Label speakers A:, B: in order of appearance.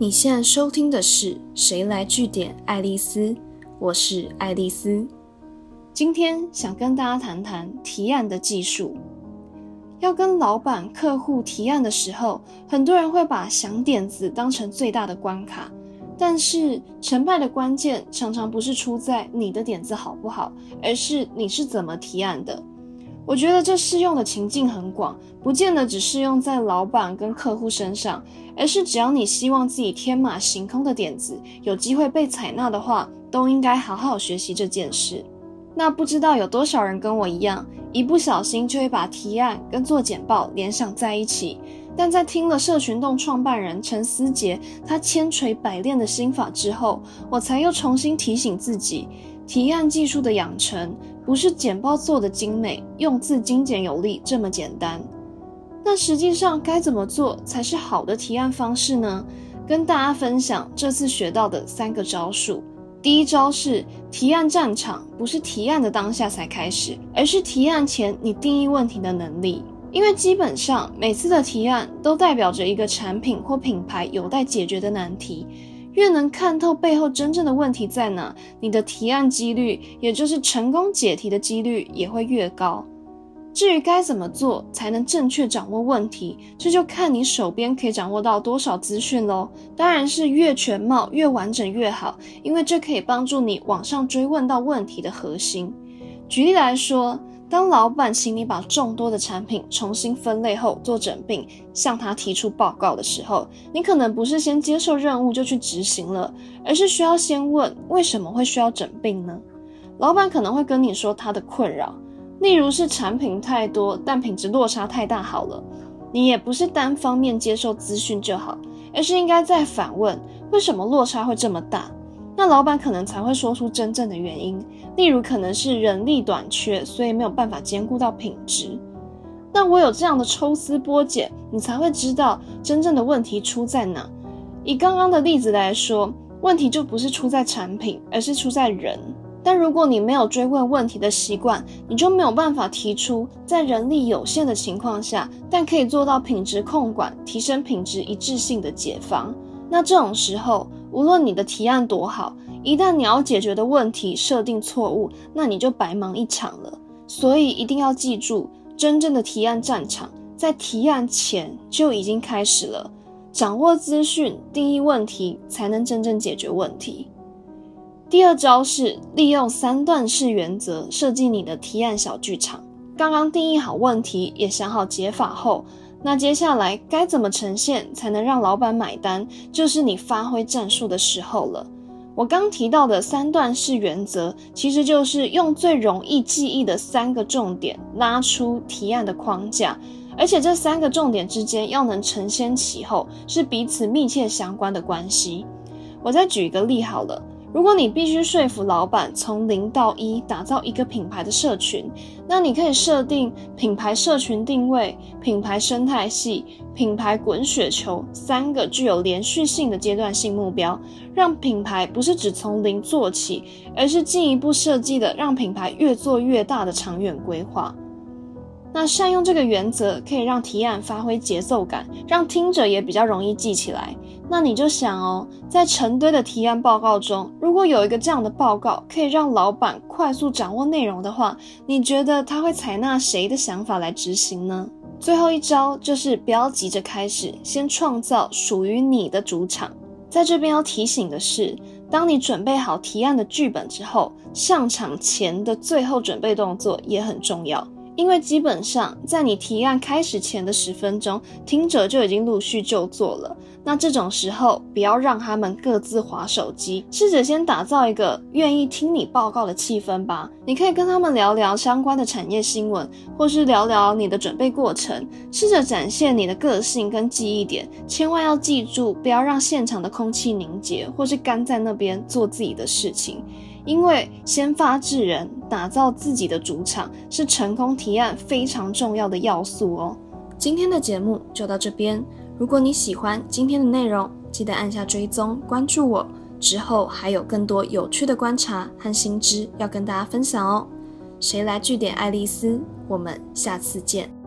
A: 你现在收听的是《谁来据点爱丽丝》，我是爱丽丝。今天想跟大家谈谈提案的技术。要跟老板、客户提案的时候，很多人会把想点子当成最大的关卡。但是成败的关键常常不是出在你的点子好不好，而是你是怎么提案的。我觉得这适用的情境很广，不见得只适用在老板跟客户身上，而是只要你希望自己天马行空的点子有机会被采纳的话，都应该好好学习这件事。那不知道有多少人跟我一样，一不小心就会把提案跟做简报联想在一起。但在听了社群洞创办人陈思杰他千锤百炼的心法之后，我才又重新提醒自己，提案技术的养成。不是简报做的精美，用字精简有力这么简单。那实际上该怎么做才是好的提案方式呢？跟大家分享这次学到的三个招数。第一招是提案战场，不是提案的当下才开始，而是提案前你定义问题的能力。因为基本上每次的提案都代表着一个产品或品牌有待解决的难题。越能看透背后真正的问题在哪，你的提案几率，也就是成功解题的几率也会越高。至于该怎么做才能正确掌握问题，这就看你手边可以掌握到多少资讯喽。当然是越全貌、越完整越好，因为这可以帮助你往上追问到问题的核心。举例来说。当老板请你把众多的产品重新分类后做整并，向他提出报告的时候，你可能不是先接受任务就去执行了，而是需要先问为什么会需要整并呢？老板可能会跟你说他的困扰，例如是产品太多，但品质落差太大。好了，你也不是单方面接受资讯就好，而是应该再反问为什么落差会这么大。那老板可能才会说出真正的原因，例如可能是人力短缺，所以没有办法兼顾到品质。那我有这样的抽丝剥茧，你才会知道真正的问题出在哪。以刚刚的例子来说，问题就不是出在产品，而是出在人。但如果你没有追问问题的习惯，你就没有办法提出在人力有限的情况下，但可以做到品质控管、提升品质一致性的解方。那这种时候，无论你的提案多好，一旦你要解决的问题设定错误，那你就白忙一场了。所以一定要记住，真正的提案战场在提案前就已经开始了。掌握资讯，定义问题，才能真正解决问题。第二招是利用三段式原则设计你的提案小剧场。刚刚定义好问题，也想好解法后。那接下来该怎么呈现才能让老板买单，就是你发挥战术的时候了。我刚提到的三段式原则，其实就是用最容易记忆的三个重点拉出提案的框架，而且这三个重点之间要能承先启后，是彼此密切相关的关系。我再举一个例好了。如果你必须说服老板从零到一打造一个品牌的社群，那你可以设定品牌社群定位、品牌生态系、品牌滚雪球三个具有连续性的阶段性目标，让品牌不是只从零做起，而是进一步设计的让品牌越做越大的长远规划。那善用这个原则，可以让提案发挥节奏感，让听者也比较容易记起来。那你就想哦，在成堆的提案报告中，如果有一个这样的报告，可以让老板快速掌握内容的话，你觉得他会采纳谁的想法来执行呢？最后一招就是不要急着开始，先创造属于你的主场。在这边要提醒的是，当你准备好提案的剧本之后，上场前的最后准备动作也很重要。因为基本上在你提案开始前的十分钟，听者就已经陆续就座了。那这种时候，不要让他们各自划手机，试着先打造一个愿意听你报告的气氛吧。你可以跟他们聊聊相关的产业新闻，或是聊聊你的准备过程，试着展现你的个性跟记忆点。千万要记住，不要让现场的空气凝结，或是干在那边做自己的事情。因为先发制人，打造自己的主场是成功提案非常重要的要素哦。今天的节目就到这边，如果你喜欢今天的内容，记得按下追踪关注我，之后还有更多有趣的观察和新知要跟大家分享哦。谁来据点爱丽丝？我们下次见。